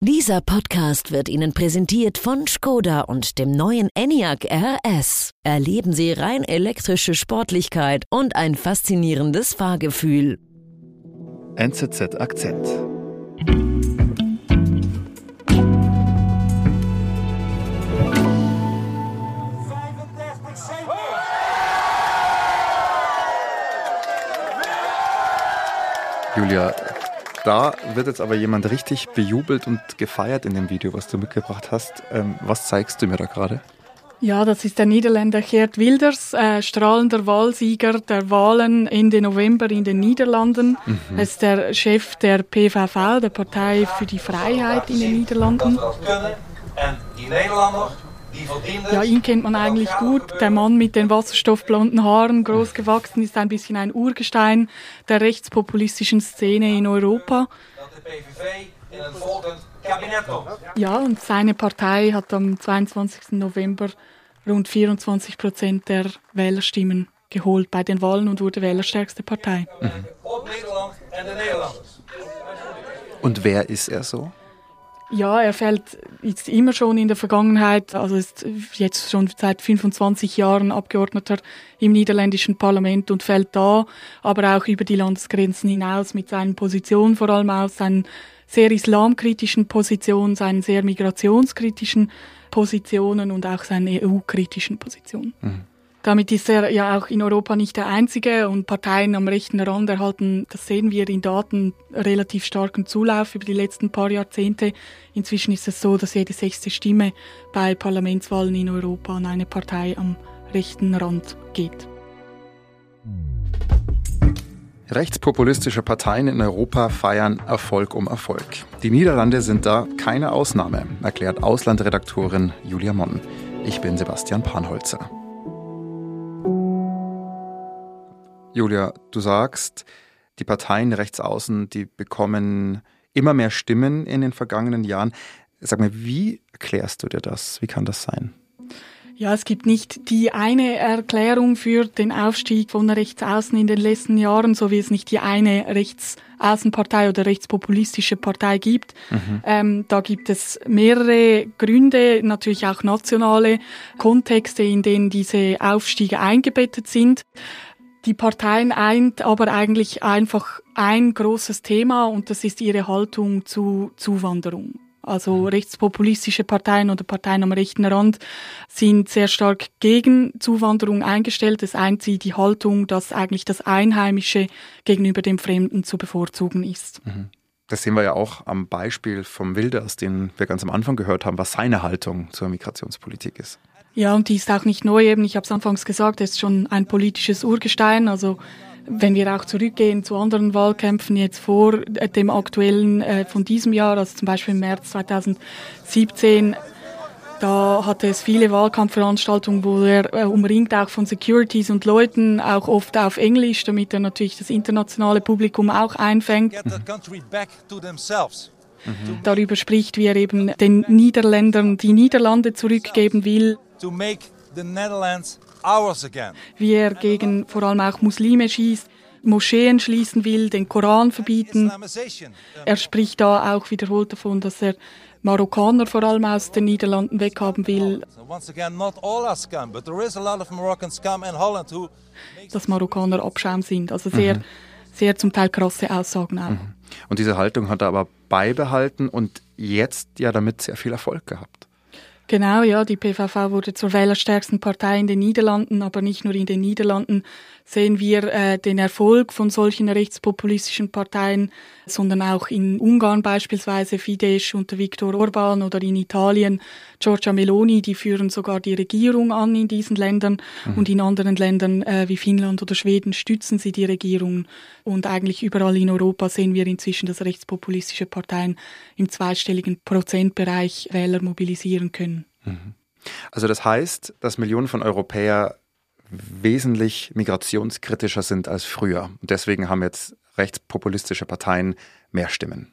Dieser Podcast wird Ihnen präsentiert von Skoda und dem neuen Enyaq RS. Erleben Sie rein elektrische Sportlichkeit und ein faszinierendes Fahrgefühl. NZZ Akzent. Julia, da wird jetzt aber jemand richtig bejubelt und gefeiert in dem Video, was du mitgebracht hast. Ähm, was zeigst du mir da gerade? Ja, das ist der Niederländer Geert Wilders, äh, strahlender Wahlsieger der Wahlen Ende November in den Niederlanden. Mhm. Er ist der Chef der PVV, der Partei für die Freiheit in den Niederlanden. Ja, ihn kennt man eigentlich gut. Der Mann mit den wasserstoffblonden Haaren, groß gewachsen, ist ein bisschen ein Urgestein der rechtspopulistischen Szene in Europa. Ja, und seine Partei hat am 22. November rund 24 Prozent der Wählerstimmen geholt bei den Wahlen und wurde wählerstärkste Partei. Mhm. Und wer ist er so? Ja, er fällt jetzt immer schon in der Vergangenheit, also ist jetzt schon seit 25 Jahren Abgeordneter im niederländischen Parlament und fällt da aber auch über die Landesgrenzen hinaus mit seinen Positionen, vor allem aus seinen sehr islamkritischen Positionen, seinen sehr migrationskritischen Positionen und auch seinen EU-kritischen Positionen. Mhm. Damit ist er ja auch in Europa nicht der einzige und Parteien am rechten Rand erhalten, das sehen wir in Daten, relativ starken Zulauf über die letzten paar Jahrzehnte. Inzwischen ist es so, dass jede sechste Stimme bei Parlamentswahlen in Europa an eine Partei am rechten Rand geht. Rechtspopulistische Parteien in Europa feiern Erfolg um Erfolg. Die Niederlande sind da keine Ausnahme, erklärt Auslandredaktorin Julia Monn. Ich bin Sebastian Panholzer. Julia, du sagst, die Parteien rechts außen, die bekommen immer mehr Stimmen in den vergangenen Jahren. Sag mal, wie erklärst du dir das? Wie kann das sein? Ja, es gibt nicht die eine Erklärung für den Aufstieg von rechts außen in den letzten Jahren, so wie es nicht die eine Rechtsaußenpartei oder rechtspopulistische Partei gibt. Mhm. Ähm, da gibt es mehrere Gründe, natürlich auch nationale Kontexte, in denen diese Aufstiege eingebettet sind. Die Parteien eint aber eigentlich einfach ein großes Thema und das ist ihre Haltung zu Zuwanderung. Also mhm. rechtspopulistische Parteien oder Parteien am rechten Rand sind sehr stark gegen Zuwanderung eingestellt. Es eint sie die Haltung, dass eigentlich das Einheimische gegenüber dem Fremden zu bevorzugen ist. Mhm. Das sehen wir ja auch am Beispiel vom Wilders, den wir ganz am Anfang gehört haben, was seine Haltung zur Migrationspolitik ist. Ja, und die ist auch nicht neu eben. Ich habe es anfangs gesagt, er ist schon ein politisches Urgestein. Also wenn wir auch zurückgehen zu anderen Wahlkämpfen jetzt vor äh, dem aktuellen äh, von diesem Jahr, also zum Beispiel im März 2017, da hatte es viele Wahlkampfveranstaltungen, wo er äh, umringt auch von Securities und Leuten, auch oft auf Englisch, damit er natürlich das internationale Publikum auch einfängt. Mhm. Darüber spricht, wie er eben den Niederländern die Niederlande zurückgeben will to make the Netherlands ours again. Wie er gegen vor allem auch Muslime schießt, Moscheen schließen will, den Koran verbieten. Er spricht da auch wiederholt davon, dass er Marokkaner vor allem aus den Niederlanden weghaben will. Dass Marokkaner Abschaum sind. Also sehr, mhm. Sehr zum Teil krasse Aussagen auch. Mhm. Und diese Haltung hat er aber beibehalten und jetzt ja damit sehr viel Erfolg gehabt. Genau, ja, die PVV wurde zur wählerstärksten Partei in den Niederlanden, aber nicht nur in den Niederlanden sehen wir äh, den Erfolg von solchen rechtspopulistischen Parteien, sondern auch in Ungarn beispielsweise Fidesz unter Viktor Orban oder in Italien Giorgia Meloni, die führen sogar die Regierung an in diesen Ländern mhm. und in anderen Ländern äh, wie Finnland oder Schweden stützen sie die Regierung und eigentlich überall in Europa sehen wir inzwischen, dass rechtspopulistische Parteien im zweistelligen Prozentbereich Wähler mobilisieren können. Mhm. Also das heißt, dass Millionen von Europäern wesentlich migrationskritischer sind als früher. Deswegen haben jetzt rechtspopulistische Parteien mehr Stimmen.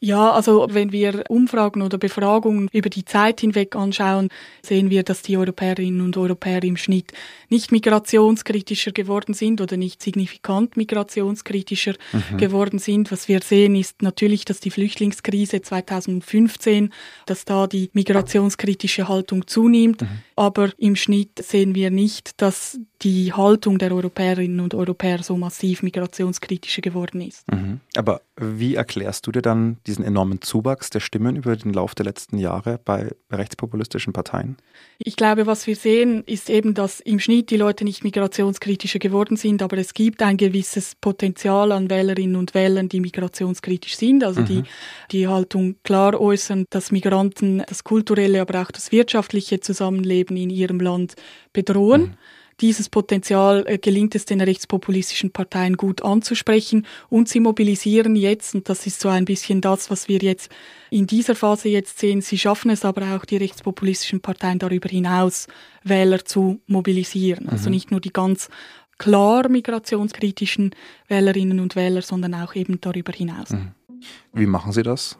Ja, also wenn wir Umfragen oder Befragungen über die Zeit hinweg anschauen, sehen wir, dass die Europäerinnen und Europäer im Schnitt nicht migrationskritischer geworden sind oder nicht signifikant migrationskritischer mhm. geworden sind. Was wir sehen, ist natürlich, dass die Flüchtlingskrise 2015, dass da die migrationskritische Haltung zunimmt. Mhm. Aber im Schnitt sehen wir nicht, dass die Haltung der Europäerinnen und Europäer so massiv migrationskritischer geworden ist. Mhm. Aber wie erklärst du dir dann diesen enormen Zuwachs der Stimmen über den Lauf der letzten Jahre bei rechtspopulistischen Parteien? Ich glaube, was wir sehen, ist eben, dass im Schnitt die Leute nicht migrationskritischer geworden sind, aber es gibt ein gewisses Potenzial an Wählerinnen und Wählern, die migrationskritisch sind, also mhm. die die Haltung klar äußern, dass Migranten das kulturelle, aber auch das wirtschaftliche Zusammenleben in ihrem Land bedrohen. Mhm dieses Potenzial äh, gelingt es den rechtspopulistischen Parteien gut anzusprechen und sie mobilisieren jetzt, und das ist so ein bisschen das, was wir jetzt in dieser Phase jetzt sehen, sie schaffen es aber auch, die rechtspopulistischen Parteien darüber hinaus Wähler zu mobilisieren. Also mhm. Also nicht nur die ganz klar migrationskritischen Wählerinnen und Wähler, sondern auch eben darüber hinaus. Mhm. Wie machen Sie das?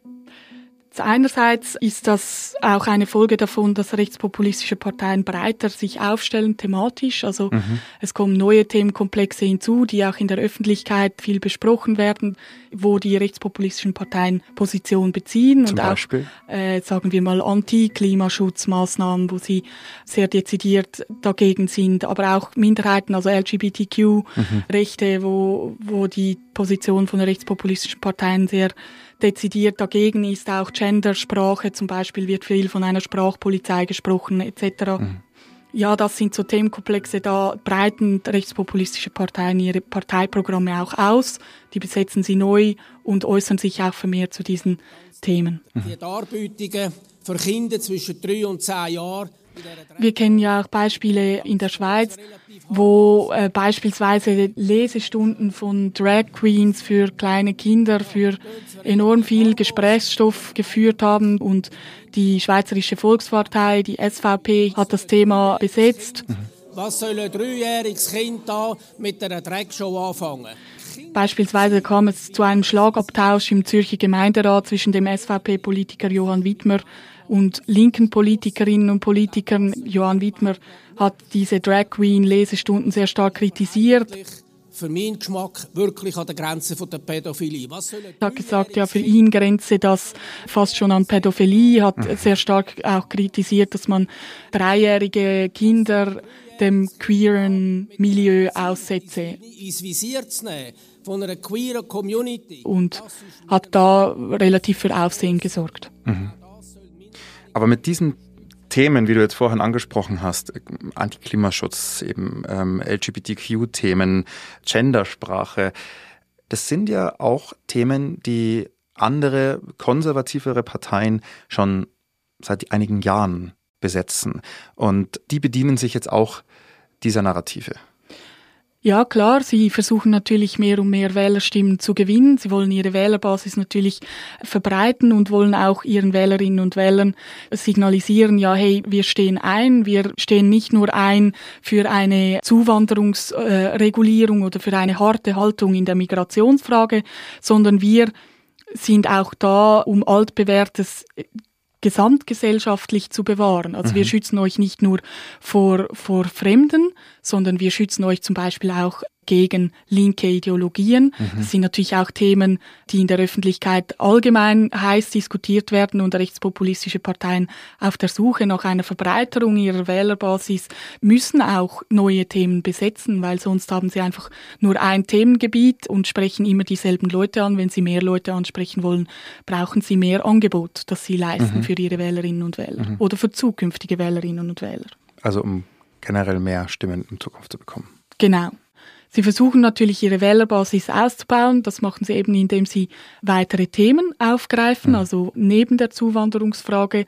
Einerseits ist das auch eine Folge davon, dass rechtspopulistische Parteien breiter sich aufstellen thematisch. Also mhm. es kommen neue Themenkomplexe hinzu, die auch in der Öffentlichkeit viel besprochen werden, wo die rechtspopulistischen Parteien Position beziehen Zum und Beispiel? auch, äh, sagen wir mal, Anti-Klimaschutzmaßnahmen, wo sie sehr dezidiert dagegen sind, aber auch Minderheiten, also LGBTQ-Rechte, mhm. wo, wo die Position von rechtspopulistischen Parteien sehr dezidiert dagegen ist. Auch Gendersprache zum Beispiel wird viel von einer Sprachpolizei gesprochen etc. Mhm. Ja, das sind so Themenkomplexe, da breiten rechtspopulistische Parteien ihre Parteiprogramme auch aus. Die besetzen sie neu und äußern sich auch vermehrt zu diesen Themen. Die Darbietungen für Kinder zwischen drei und zehn Jahren wir kennen ja auch Beispiele in der Schweiz, wo äh, beispielsweise Lesestunden von Drag Queens für kleine Kinder für enorm viel Gesprächsstoff geführt haben und die Schweizerische Volkspartei, die SVP, hat das Thema besetzt. Was soll ein dreijähriges Kind da mit einer Dragshow anfangen? Beispielsweise kam es zu einem Schlagabtausch im Zürcher Gemeinderat zwischen dem SVP-Politiker Johann Wittmer und linken Politikerinnen und Politikern. Johann Wittmer hat diese Drag Queen Lesestunden sehr stark kritisiert. Für meinen Geschmack wirklich an der Grenze von der Pädophilie. Was er hat gesagt, ja, für ihn grenze das fast schon an Pädophilie, hat mhm. sehr stark auch kritisiert, dass man dreijährige Kinder dem queeren Milieu aussetze. Ins Visier zu nehmen von einer queeren Community. Und hat da relativ für Aufsehen gesorgt. Mhm. Aber mit diesen Themen, wie du jetzt vorhin angesprochen hast, Antiklimaschutz, eben ähm, LGBTQ-Themen, Gendersprache, das sind ja auch Themen, die andere konservativere Parteien schon seit einigen Jahren besetzen. Und die bedienen sich jetzt auch dieser Narrative. Ja, klar, sie versuchen natürlich mehr und mehr Wählerstimmen zu gewinnen. Sie wollen ihre Wählerbasis natürlich verbreiten und wollen auch ihren Wählerinnen und Wählern signalisieren, ja, hey, wir stehen ein, wir stehen nicht nur ein für eine Zuwanderungsregulierung oder für eine harte Haltung in der Migrationsfrage, sondern wir sind auch da, um altbewährtes gesamtgesellschaftlich zu bewahren. Also mhm. wir schützen euch nicht nur vor, vor Fremden, sondern wir schützen euch zum Beispiel auch gegen linke Ideologien. Mhm. Das sind natürlich auch Themen, die in der Öffentlichkeit allgemein heiß diskutiert werden und rechtspopulistische Parteien auf der Suche nach einer Verbreiterung ihrer Wählerbasis müssen auch neue Themen besetzen, weil sonst haben sie einfach nur ein Themengebiet und sprechen immer dieselben Leute an. Wenn sie mehr Leute ansprechen wollen, brauchen sie mehr Angebot, das sie leisten mhm. für ihre Wählerinnen und Wähler mhm. oder für zukünftige Wählerinnen und Wähler. Also um generell mehr Stimmen in Zukunft zu bekommen. Genau. Sie versuchen natürlich ihre Wählerbasis auszubauen. Das machen sie eben, indem sie weitere Themen aufgreifen, mhm. also neben der Zuwanderungsfrage.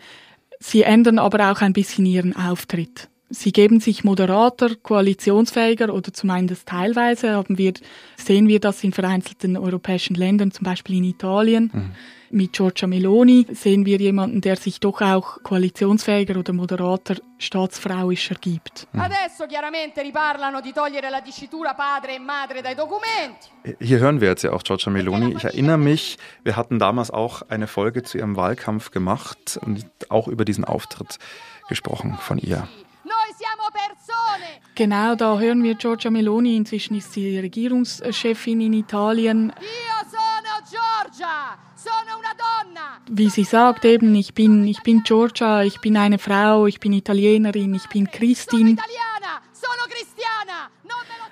Sie ändern aber auch ein bisschen ihren Auftritt. Sie geben sich moderater, koalitionsfähiger oder zumindest teilweise haben wir, sehen wir das in vereinzelten europäischen Ländern, zum Beispiel in Italien. Mhm. Mit Giorgia Meloni sehen wir jemanden, der sich doch auch koalitionsfähiger oder moderater staatsfrauischer gibt. Mhm. Adesso chiaramente riparlano di togliere la dicitura padre e. Hier hören wir jetzt ja auch Giorgia Meloni. Ich erinnere mich, wir hatten damals auch eine Folge zu ihrem Wahlkampf gemacht und auch über diesen Auftritt gesprochen von ihr. Genau, da hören wir Giorgia Meloni. Inzwischen ist sie Regierungschefin in Italien. Wie sie sagt eben, ich bin, ich bin Giorgia, ich bin eine Frau, ich bin Italienerin, ich bin Christin.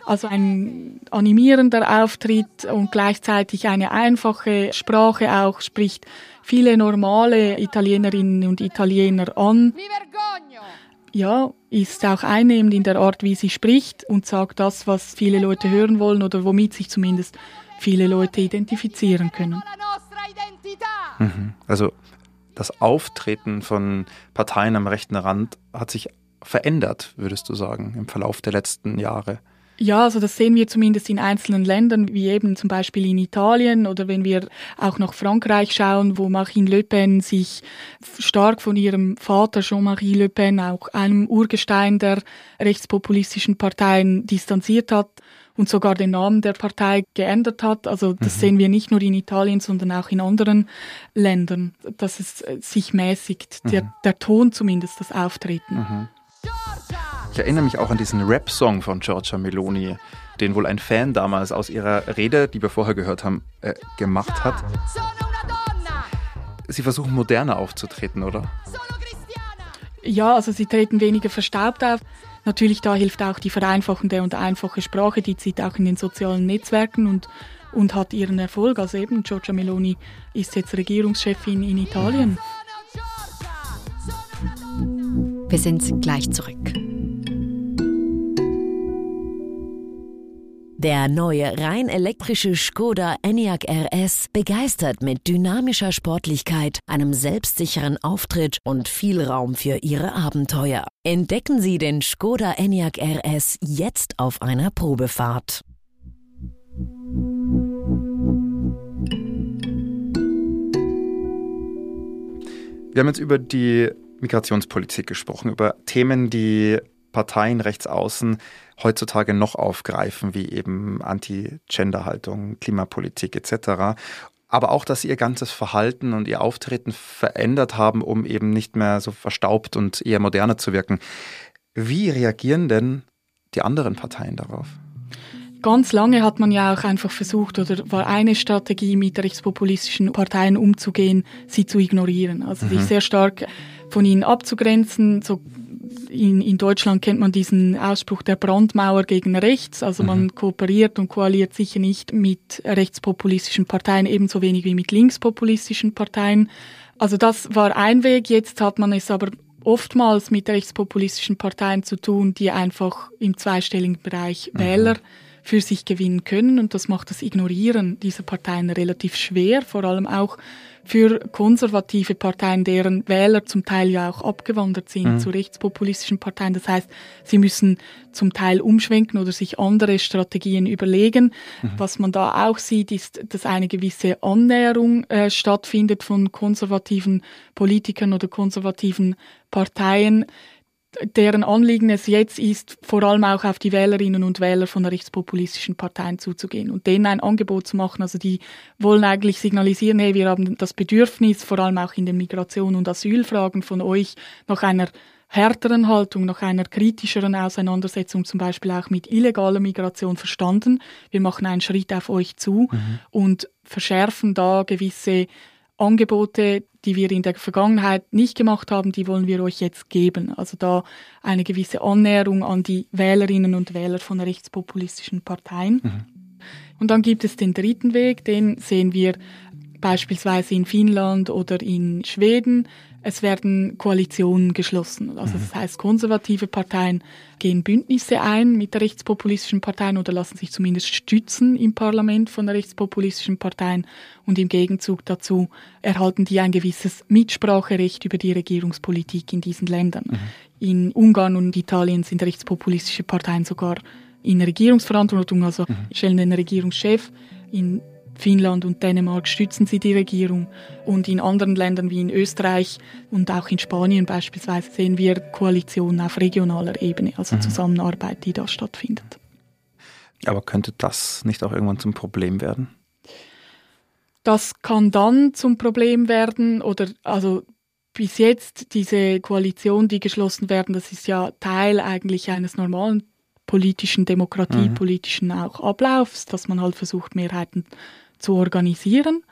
Also ein animierender Auftritt und gleichzeitig eine einfache Sprache auch, spricht viele normale Italienerinnen und Italiener an ja, ist auch einnehmend in der Art, wie sie spricht und sagt das, was viele Leute hören wollen oder womit sich zumindest viele Leute identifizieren können. Mhm. Also das Auftreten von Parteien am rechten Rand hat sich verändert, würdest du sagen, im Verlauf der letzten Jahre. Ja, also das sehen wir zumindest in einzelnen Ländern, wie eben zum Beispiel in Italien oder wenn wir auch nach Frankreich schauen, wo Marine Le Pen sich stark von ihrem Vater Jean-Marie Le Pen, auch einem Urgestein der rechtspopulistischen Parteien, distanziert hat und sogar den Namen der Partei geändert hat. Also das mhm. sehen wir nicht nur in Italien, sondern auch in anderen Ländern, dass es sich mäßigt, mhm. der, der Ton zumindest, das Auftreten. Mhm. Ich erinnere mich auch an diesen Rap-Song von Giorgia Meloni, den wohl ein Fan damals aus ihrer Rede, die wir vorher gehört haben, äh, gemacht hat. Sie versuchen moderner aufzutreten, oder? Ja, also sie treten weniger verstaubt auf. Natürlich, da hilft auch die vereinfachende und einfache Sprache, die zieht auch in den sozialen Netzwerken und, und hat ihren Erfolg. Also eben, Giorgia Meloni ist jetzt Regierungschefin in Italien. Wir sind gleich zurück. Der neue rein elektrische Skoda Enyaq RS begeistert mit dynamischer Sportlichkeit, einem selbstsicheren Auftritt und viel Raum für Ihre Abenteuer. Entdecken Sie den Skoda Enyaq RS jetzt auf einer Probefahrt. Wir haben jetzt über die Migrationspolitik gesprochen, über Themen, die Parteien rechts außen heutzutage noch aufgreifen, wie eben Anti-Gender-Haltung, Klimapolitik etc. Aber auch, dass sie ihr ganzes Verhalten und ihr Auftreten verändert haben, um eben nicht mehr so verstaubt und eher moderner zu wirken. Wie reagieren denn die anderen Parteien darauf? Ganz lange hat man ja auch einfach versucht oder war eine Strategie, mit rechtspopulistischen Parteien umzugehen, sie zu ignorieren. Also mhm. sich sehr stark von ihnen abzugrenzen, so in, in Deutschland kennt man diesen Ausspruch der Brandmauer gegen rechts. Also man mhm. kooperiert und koaliert sicher nicht mit rechtspopulistischen Parteien, ebenso wenig wie mit linkspopulistischen Parteien. Also das war ein Weg. Jetzt hat man es aber oftmals mit rechtspopulistischen Parteien zu tun, die einfach im zweistelligen Bereich mhm. Wähler für sich gewinnen können. Und das macht das Ignorieren dieser Parteien relativ schwer, vor allem auch für konservative Parteien, deren Wähler zum Teil ja auch abgewandert sind mhm. zu rechtspopulistischen Parteien. Das heißt, sie müssen zum Teil umschwenken oder sich andere Strategien überlegen. Mhm. Was man da auch sieht, ist, dass eine gewisse Annäherung äh, stattfindet von konservativen Politikern oder konservativen Parteien deren Anliegen es jetzt ist, vor allem auch auf die Wählerinnen und Wähler von rechtspopulistischen Parteien zuzugehen und denen ein Angebot zu machen. Also die wollen eigentlich signalisieren, hey, wir haben das Bedürfnis, vor allem auch in den Migration- und Asylfragen von euch nach einer härteren Haltung, nach einer kritischeren Auseinandersetzung, zum Beispiel auch mit illegaler Migration verstanden. Wir machen einen Schritt auf euch zu mhm. und verschärfen da gewisse Angebote, die wir in der Vergangenheit nicht gemacht haben, die wollen wir euch jetzt geben. Also da eine gewisse Annäherung an die Wählerinnen und Wähler von rechtspopulistischen Parteien. Mhm. Und dann gibt es den dritten Weg, den sehen wir beispielsweise in Finnland oder in Schweden. Es werden Koalitionen geschlossen. Also das heißt, konservative Parteien gehen Bündnisse ein mit der rechtspopulistischen Parteien oder lassen sich zumindest stützen im Parlament von der rechtspopulistischen Parteien und im Gegenzug dazu erhalten die ein gewisses Mitspracherecht über die Regierungspolitik in diesen Ländern. Mhm. In Ungarn und Italien sind rechtspopulistische Parteien sogar in Regierungsverantwortung, also mhm. stellen den Regierungschef. In Finnland und Dänemark stützen sie die Regierung und in anderen Ländern wie in Österreich und auch in Spanien beispielsweise sehen wir Koalitionen auf regionaler Ebene, also mhm. Zusammenarbeit, die da stattfindet. Aber könnte das nicht auch irgendwann zum Problem werden? Das kann dann zum Problem werden oder also bis jetzt diese Koalition, die geschlossen werden, das ist ja Teil eigentlich eines normalen politischen Demokratie, mhm. auch Ablaufs, dass man halt versucht, Mehrheiten zu organisieren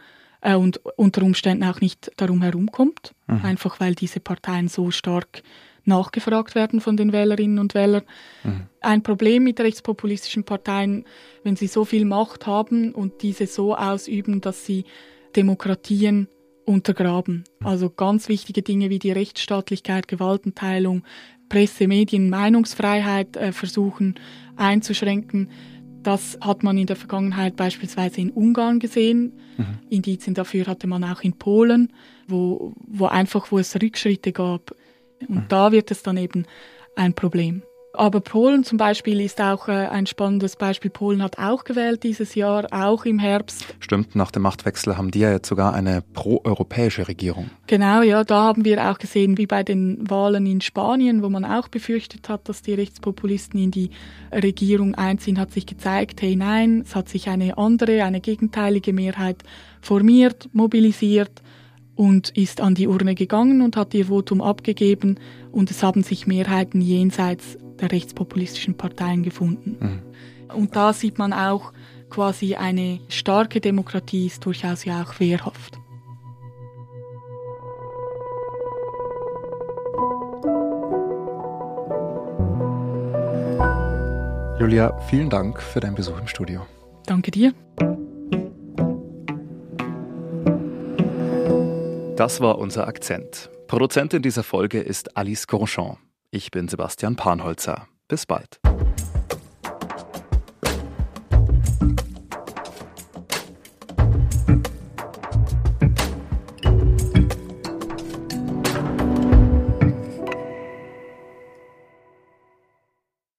äh, und unter Umständen auch nicht darum herumkommt, mhm. einfach weil diese Parteien so stark nachgefragt werden von den Wählerinnen und Wählern. Mhm. Ein Problem mit rechtspopulistischen Parteien, wenn sie so viel Macht haben und diese so ausüben, dass sie Demokratien untergraben. Mhm. Also ganz wichtige Dinge wie die Rechtsstaatlichkeit, Gewaltenteilung, Presse, Medien, Meinungsfreiheit äh, versuchen einzuschränken. Das hat man in der Vergangenheit beispielsweise in Ungarn gesehen. Mhm. Indizien dafür hatte man auch in Polen, wo, wo einfach, wo es Rückschritte gab. Und mhm. da wird es dann eben ein Problem. Aber Polen zum Beispiel ist auch äh, ein spannendes Beispiel. Polen hat auch gewählt dieses Jahr, auch im Herbst. Stimmt, nach dem Machtwechsel haben die ja jetzt sogar eine proeuropäische Regierung. Genau, ja, da haben wir auch gesehen, wie bei den Wahlen in Spanien, wo man auch befürchtet hat, dass die Rechtspopulisten in die Regierung einziehen, hat sich gezeigt, hey nein, es hat sich eine andere, eine gegenteilige Mehrheit formiert, mobilisiert und ist an die Urne gegangen und hat ihr Votum abgegeben und es haben sich Mehrheiten jenseits der rechtspopulistischen Parteien gefunden. Mhm. Und da sieht man auch quasi eine starke Demokratie ist durchaus ja auch wehrhaft. Julia, vielen Dank für deinen Besuch im Studio. Danke dir. Das war unser Akzent. Produzentin dieser Folge ist Alice Grandchamp. Ich bin Sebastian Panholzer. Bis bald.